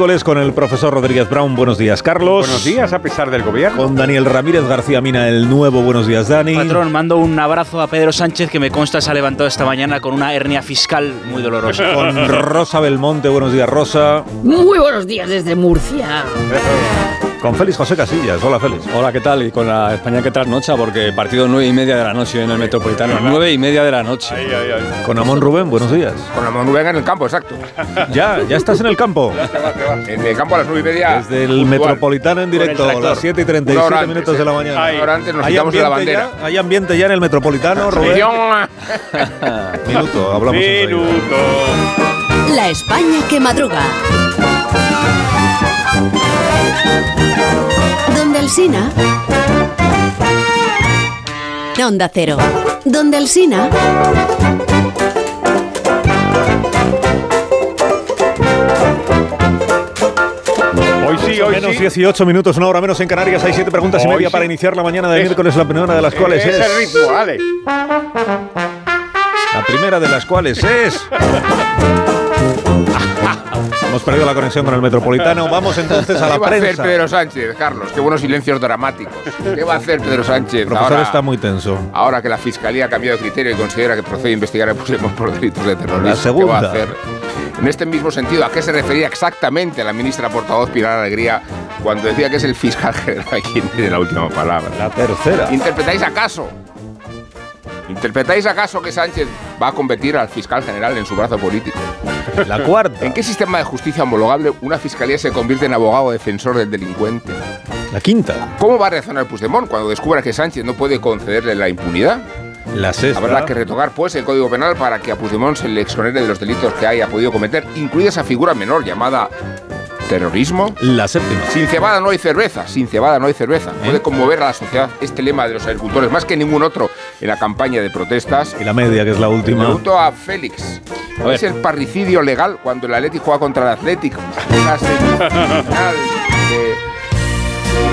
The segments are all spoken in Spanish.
Miércoles con el profesor Rodríguez Brown. Buenos días, Carlos. Buenos días, a pesar del gobierno. Con Daniel Ramírez García Mina, el nuevo. Buenos días, Dani. Patrón, mando un abrazo a Pedro Sánchez que me consta se ha levantado esta mañana con una hernia fiscal muy dolorosa. Con Rosa Belmonte. Buenos días, Rosa. Muy buenos días desde Murcia. Con Félix José Casillas. Hola, Félix. Hola, ¿qué tal? Y con la España que trasnocha, porque partido nueve y media de la noche en el Metropolitano. Nueve y media de la noche. Con Amón Rubén. Buenos días. Con la Manuela en el campo, exacto. Ya, ya estás en el campo. En el campo a las nueve y media. Desde el puntual. Metropolitano en directo, a las 7 y Una 37 hora antes, minutos ¿eh? de la mañana. Una hora antes nos ¿Hay quitamos de la ambiente bandera. ya? ¿Hay ambiente ya en el Metropolitano, Rubén? Minuto, hablamos. Minuto. La España que madruga. Donde el Sina. Onda Cero. Donde el Sina. Hoy sí, hoy menos sí. 18 minutos, una hora menos en Canarias. Hay siete preguntas y media sí. para iniciar la mañana de Es- miércoles, la primera de las cuales es... ritmo, vale. La primera de las cuales es... Hemos perdido la conexión con el Metropolitano. Vamos entonces a ¿Qué la va a hacer. Pedro Sánchez, Carlos? Qué buenos silencios dramáticos. ¿Qué va a hacer Pedro Sánchez El profesor ahora, está muy tenso. ahora que la Fiscalía ha cambiado de criterio y considera que procede a investigar a Puigdemont por delitos de terrorismo? La ¿Qué segunda. va a hacer? En este mismo sentido, ¿a qué se refería exactamente la ministra portavoz Pilar Alegría cuando decía que es el fiscal general quien tiene la última palabra? La tercera. ¿Interpretáis acaso? ¿Interpretáis acaso que Sánchez va a convertir al fiscal general en su brazo político? La cuarta. ¿En qué sistema de justicia homologable una fiscalía se convierte en abogado defensor del delincuente? La quinta. ¿Cómo va a reaccionar Puigdemont cuando descubra que Sánchez no puede concederle la impunidad? La sexta. Habrá que retocar, pues, el Código Penal para que a Puigdemont se le exonere de los delitos que haya podido cometer, incluida esa figura menor llamada terrorismo. La séptima. Sin cebada no hay cerveza, sin cebada no hay cerveza. ¿Eh? Puede conmover a la sociedad este lema de los agricultores, más que ningún otro en la campaña de protestas. Y la media, que es la última. pregunto a Félix, ver. ¿es el parricidio legal cuando el Atlético juega contra el Atlético?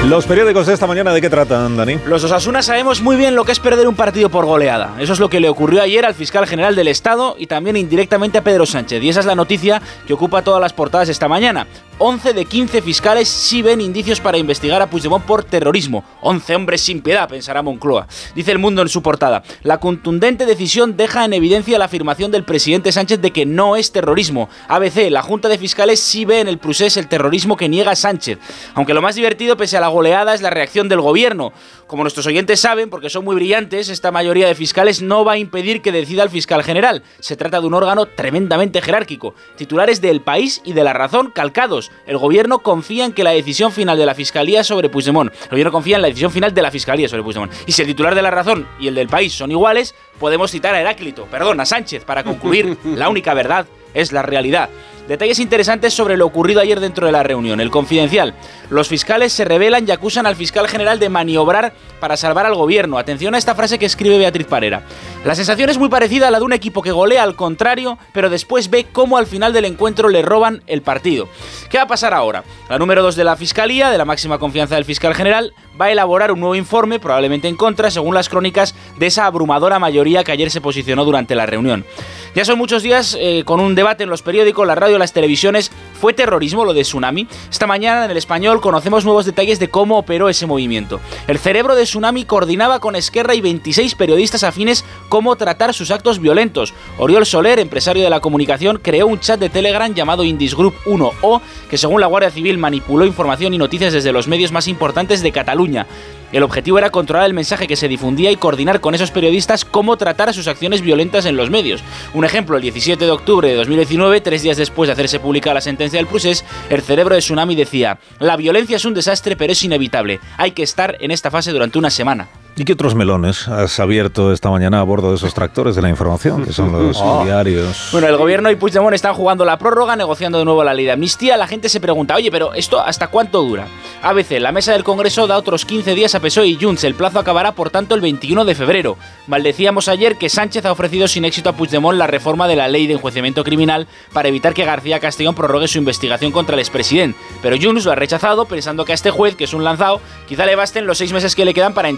Los periódicos de esta mañana, ¿de qué tratan, Dani? Los Osasuna sabemos muy bien lo que es perder un partido por goleada. Eso es lo que le ocurrió ayer al fiscal general del Estado y también indirectamente a Pedro Sánchez. Y esa es la noticia que ocupa todas las portadas esta mañana. 11 de 15 fiscales sí ven indicios para investigar a Puigdemont por terrorismo. 11 hombres sin piedad, pensará Moncloa. Dice el mundo en su portada. La contundente decisión deja en evidencia la afirmación del presidente Sánchez de que no es terrorismo. ABC, la Junta de Fiscales sí ve en el procés el terrorismo que niega Sánchez. Aunque lo más divertido, pese a la goleada, es la reacción del gobierno. Como nuestros oyentes saben, porque son muy brillantes, esta mayoría de fiscales no va a impedir que decida el fiscal general. Se trata de un órgano tremendamente jerárquico. Titulares de El País y de La Razón calcados. El gobierno confía en que la decisión final de la fiscalía sobre Puigdemont. El gobierno confía en la decisión final de la fiscalía sobre Puigdemont. Y si el titular de La Razón y el del País son iguales, podemos citar a Heráclito, perdón, a Sánchez, para concluir, la única verdad es la realidad. Detalles interesantes sobre lo ocurrido ayer dentro de la reunión. El confidencial. Los fiscales se rebelan y acusan al fiscal general de maniobrar para salvar al gobierno. Atención a esta frase que escribe Beatriz Parera. La sensación es muy parecida a la de un equipo que golea al contrario, pero después ve cómo al final del encuentro le roban el partido. ¿Qué va a pasar ahora? La número 2 de la Fiscalía, de la máxima confianza del fiscal general, va a elaborar un nuevo informe, probablemente en contra, según las crónicas de esa abrumadora mayoría que ayer se posicionó durante la reunión. Ya son muchos días eh, con un debate en los periódicos, la radio, las televisiones. ¿Fue terrorismo lo de Tsunami? Esta mañana en el español conocemos nuevos detalles de cómo operó ese movimiento. El cerebro de Tsunami coordinaba con Esquerra y 26 periodistas afines cómo tratar sus actos violentos. Oriol Soler, empresario de la comunicación, creó un chat de Telegram llamado Indis Group 1O, que según la Guardia Civil manipuló información y noticias desde los medios más importantes de Cataluña. El objetivo era controlar el mensaje que se difundía y coordinar con esos periodistas cómo tratar a sus acciones violentas en los medios. Un ejemplo, el 17 de octubre de 2019, tres días después de hacerse pública la sentencia del procés, el cerebro de Tsunami decía, la violencia es un desastre pero es inevitable, hay que estar en esta fase durante una semana. ¿Y qué otros melones has abierto esta mañana a bordo de esos tractores de la información, que son los Oh. diarios? Bueno, el gobierno y Puigdemont están jugando la prórroga, negociando de nuevo la ley de amnistía. La gente se pregunta, oye, pero ¿esto hasta cuánto dura? ABC, la mesa del Congreso da otros 15 días a PSOE y Junts. El plazo acabará, por tanto, el 21 de febrero. Maldecíamos ayer que Sánchez ha ofrecido sin éxito a Puigdemont la reforma de la ley de enjuiciamiento criminal para evitar que García Castellón prorrogue su investigación contra el expresidente. Pero Junts lo ha rechazado pensando que a este juez, que es un lanzado, quizá le basten los seis meses que le quedan para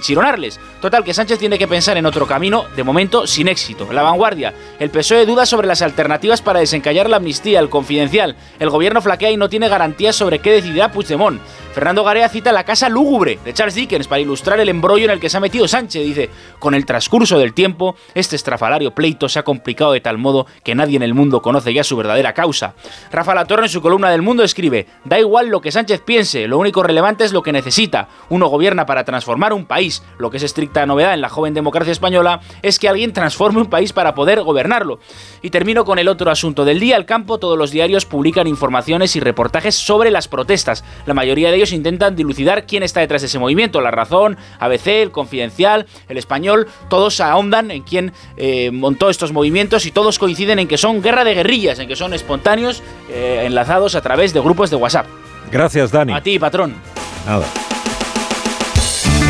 Total, que Sánchez tiene que pensar en otro camino, de momento sin éxito. La vanguardia. El PSOE duda sobre las alternativas para desencallar la amnistía, el confidencial. El gobierno flaquea y no tiene garantías sobre qué decidirá Puigdemont. Fernando Garea cita la casa lúgubre de Charles Dickens para ilustrar el embrollo en el que se ha metido Sánchez. Dice, con el transcurso del tiempo, este estrafalario pleito se ha complicado de tal modo que nadie en el mundo conoce ya su verdadera causa. Rafa Latorre en su columna del Mundo escribe, da igual lo que Sánchez piense, lo único relevante es lo que necesita. Uno gobierna para transformar un país. Lo que es estricta novedad en la joven democracia española es que alguien transforme un país para poder gobernarlo. Y termino con el otro asunto del día. Al campo, todos los diarios publican informaciones y reportajes sobre las protestas. La mayoría de ellos intentan dilucidar quién está detrás de ese movimiento. La Razón, ABC, El Confidencial, El Español, todos ahondan en quién eh, montó estos movimientos y todos coinciden en que son guerra de guerrillas, en que son espontáneos, eh, enlazados a través de grupos de WhatsApp. Gracias, Dani. A ti, patrón. Nada.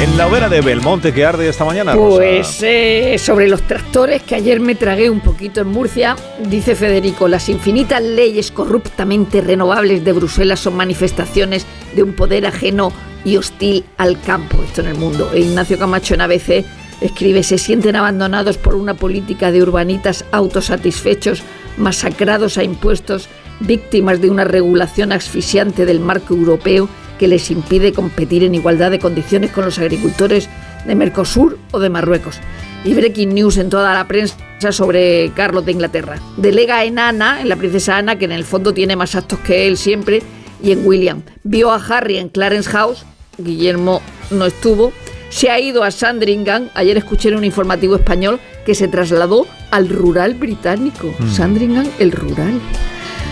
En la hoguera de Belmonte que arde esta mañana, Pues eh, sobre los tractores que ayer me tragué un poquito en Murcia, dice Federico, las infinitas leyes corruptamente renovables de Bruselas son manifestaciones de un poder ajeno y hostil al campo, esto en el mundo. E Ignacio Camacho en ABC escribe, se sienten abandonados por una política de urbanitas autosatisfechos, masacrados a impuestos, víctimas de una regulación asfixiante del marco europeo que les impide competir en igualdad de condiciones con los agricultores de Mercosur o de Marruecos. Y breaking news en toda la prensa sobre Carlos de Inglaterra. Delega en Ana, en la princesa Ana, que en el fondo tiene más actos que él siempre, y en William. Vio a Harry en Clarence House, Guillermo no estuvo. Se ha ido a Sandringham, ayer escuché en un informativo español que se trasladó al rural británico. Sandringham, el rural.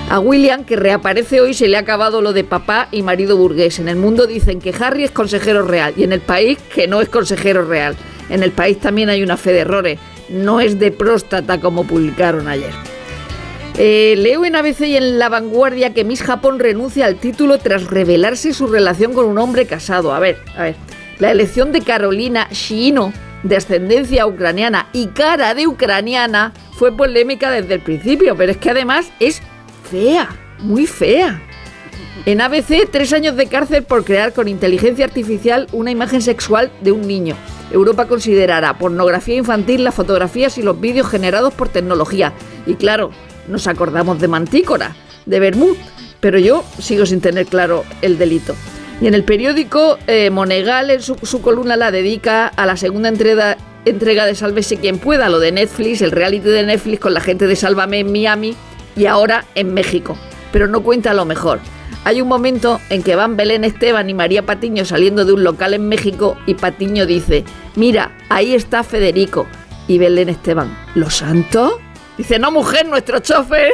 A William, que reaparece hoy, se le ha acabado lo de papá y marido burgués. En el mundo dicen que Harry es consejero real y en el país que no es consejero real. En el país también hay una fe de errores. No es de próstata como publicaron ayer. Eh, leo en ABC y en La Vanguardia que Miss Japón renuncia al título tras revelarse su relación con un hombre casado. A ver, a ver. La elección de Carolina Shino, de ascendencia ucraniana y cara de ucraniana, fue polémica desde el principio, pero es que además es fea, muy fea. En ABC, tres años de cárcel por crear con inteligencia artificial una imagen sexual de un niño. Europa considerará pornografía infantil las fotografías y los vídeos generados por tecnología. Y claro, nos acordamos de Mantícora, de Bermud, pero yo sigo sin tener claro el delito. Y en el periódico, eh, Monegal en su, columna la dedica a la segunda entrega, entrega de Sálvese quien pueda, lo de Netflix, el reality de Netflix con la gente de Sálvame en Miami y ahora en México. Pero no cuenta lo mejor. Hay un momento en que van Belén Esteban y María Patiño saliendo de un local en México y Patiño dice, mira, ahí está Federico. Y Belén Esteban, ¿lo santo? Dice, no mujer, nuestro chofer.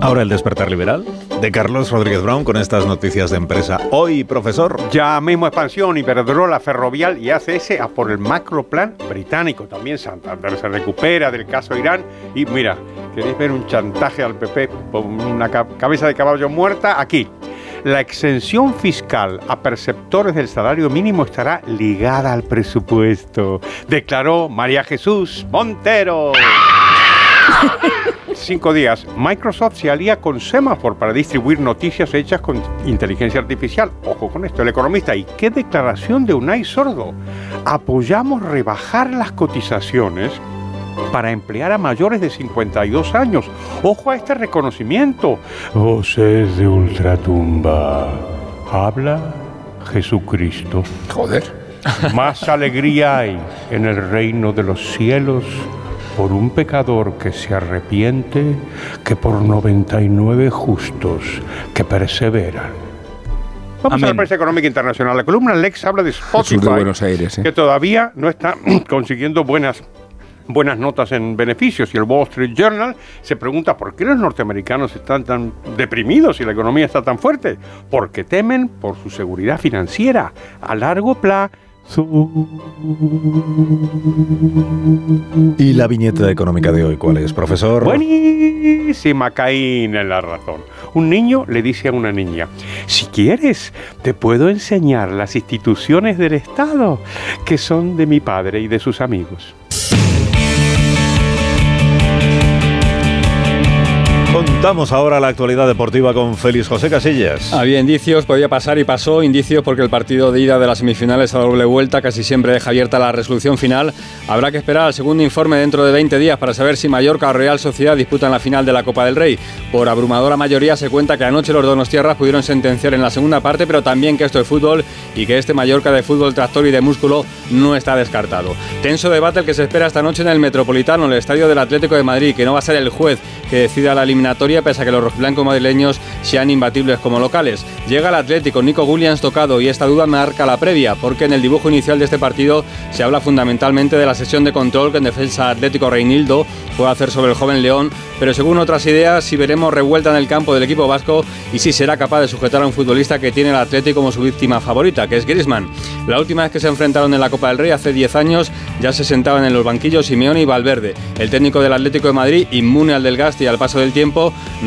Ahora el despertar liberal de Carlos Rodríguez Brown con estas noticias de empresa. Hoy, profesor. Ya mismo expansión, Iberdrola, Ferrovial y ACS a por el macroplan británico. También Santander se recupera del caso Irán. Y mira, ¿queréis ver un chantaje al PP por una ca- cabeza de caballo muerta? Aquí. La exención fiscal a perceptores del salario mínimo estará ligada al presupuesto, declaró María Jesús Montero. Cinco días. Microsoft se alía con Semaphore para distribuir noticias hechas con inteligencia artificial. Ojo con esto, el economista. ¿Y qué declaración de Unai Sordo? Apoyamos rebajar las cotizaciones para emplear a mayores de 52 años. Ojo a este reconocimiento. Voces de ultratumba. Habla Jesucristo. Joder. Más alegría hay en el reino de los cielos por un pecador que se arrepiente que por 99 justos que perseveran. Vamos a la prensa económica internacional. La columna Lex habla de Spotify, de Buenos Aires. ¿eh? que todavía no está consiguiendo buenas buenas notas en beneficios. Y el Wall Street Journal se pregunta por qué los norteamericanos están tan deprimidos y la economía está tan fuerte. Porque temen por su seguridad financiera a largo plazo. ¿Y la viñeta económica de hoy cuál es, profesor? Buenísima, Caín en la razón. Un niño le dice a una niña, si quieres, te puedo enseñar las instituciones del Estado que son de mi padre y de sus amigos. Contamos ahora la actualidad deportiva con Félix José Casillas. Había indicios, podía pasar y pasó. Indicios porque el partido de ida de las semifinales a doble vuelta casi siempre deja abierta la resolución final. Habrá que esperar al segundo informe dentro de 20 días para saber si Mallorca o Real Sociedad disputan la final de la Copa del Rey. Por abrumadora mayoría se cuenta que anoche los Donostierras pudieron sentenciar en la segunda parte, pero también que esto es fútbol y que este Mallorca de fútbol tractor y de músculo no está descartado. Tenso debate el que se espera esta noche en el Metropolitano, el estadio del Atlético de Madrid, que no va a ser el juez que decida la eliminatoria, pese a que los rojiblancos madrileños sean imbatibles como locales. Llega el Atlético, Nico Williams tocado, y esta duda marca la previa, porque en el dibujo inicial de este partido se habla fundamentalmente de la sesión de control que en defensa Atlético Reinildo puede hacer sobre el joven León, pero según otras ideas, si veremos revuelta en el campo del equipo vasco y si será capaz de sujetar a un futbolista que tiene el Atlético como su víctima favorita, que es Griezmann. La última vez que se enfrentaron en la Copa del Rey, hace 10 años, ya se sentaban en los banquillos Simeone y Valverde. El técnico del Atlético de Madrid, inmune al desgaste y al paso del tiempo,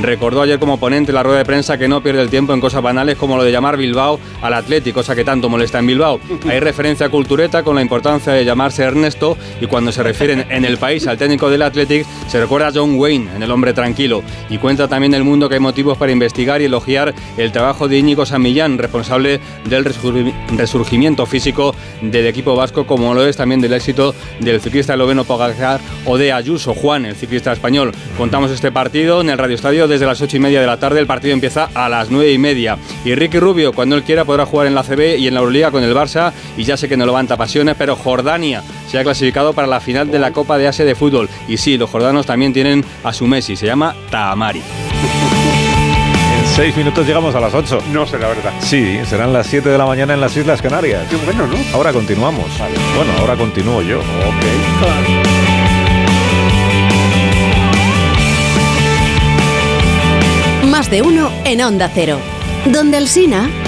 recordó ayer como ponente en la rueda de prensa que no pierde el tiempo en cosas banales como lo de llamar Bilbao al Atlético, cosa que tanto molesta en Bilbao. Hay referencia a Cultureta con la importancia de llamarse Ernesto y cuando se refieren en el país al técnico del Athletic se recuerda a John Wayne en El hombre tranquilo y cuenta también el mundo que hay motivos para investigar y elogiar el trabajo de Íñigo Samillán, responsable del resurgimiento físico del equipo vasco como lo es también del éxito del ciclista Loveno Pogacar o de Ayuso Juan, el ciclista español. Contamos este partido en el Radio Estadio desde las 8 y media de la tarde, el partido empieza a las 9 y media y Ricky Rubio cuando él quiera podrá jugar en la CB y en la Euroliga con el Barça y ya sé que no levanta pasiones, pero Jordania se ha clasificado para la final de la Copa de Asia de fútbol y sí, los jordanos también tienen a su Messi, se llama Tamari. En seis minutos llegamos a las 8. No sé la verdad. Sí, serán las 7 de la mañana en las Islas Canarias. Qué bueno, ¿no? Ahora continuamos. Bueno, ahora continúo yo. Más de uno en Onda Cero. Donde el Sina...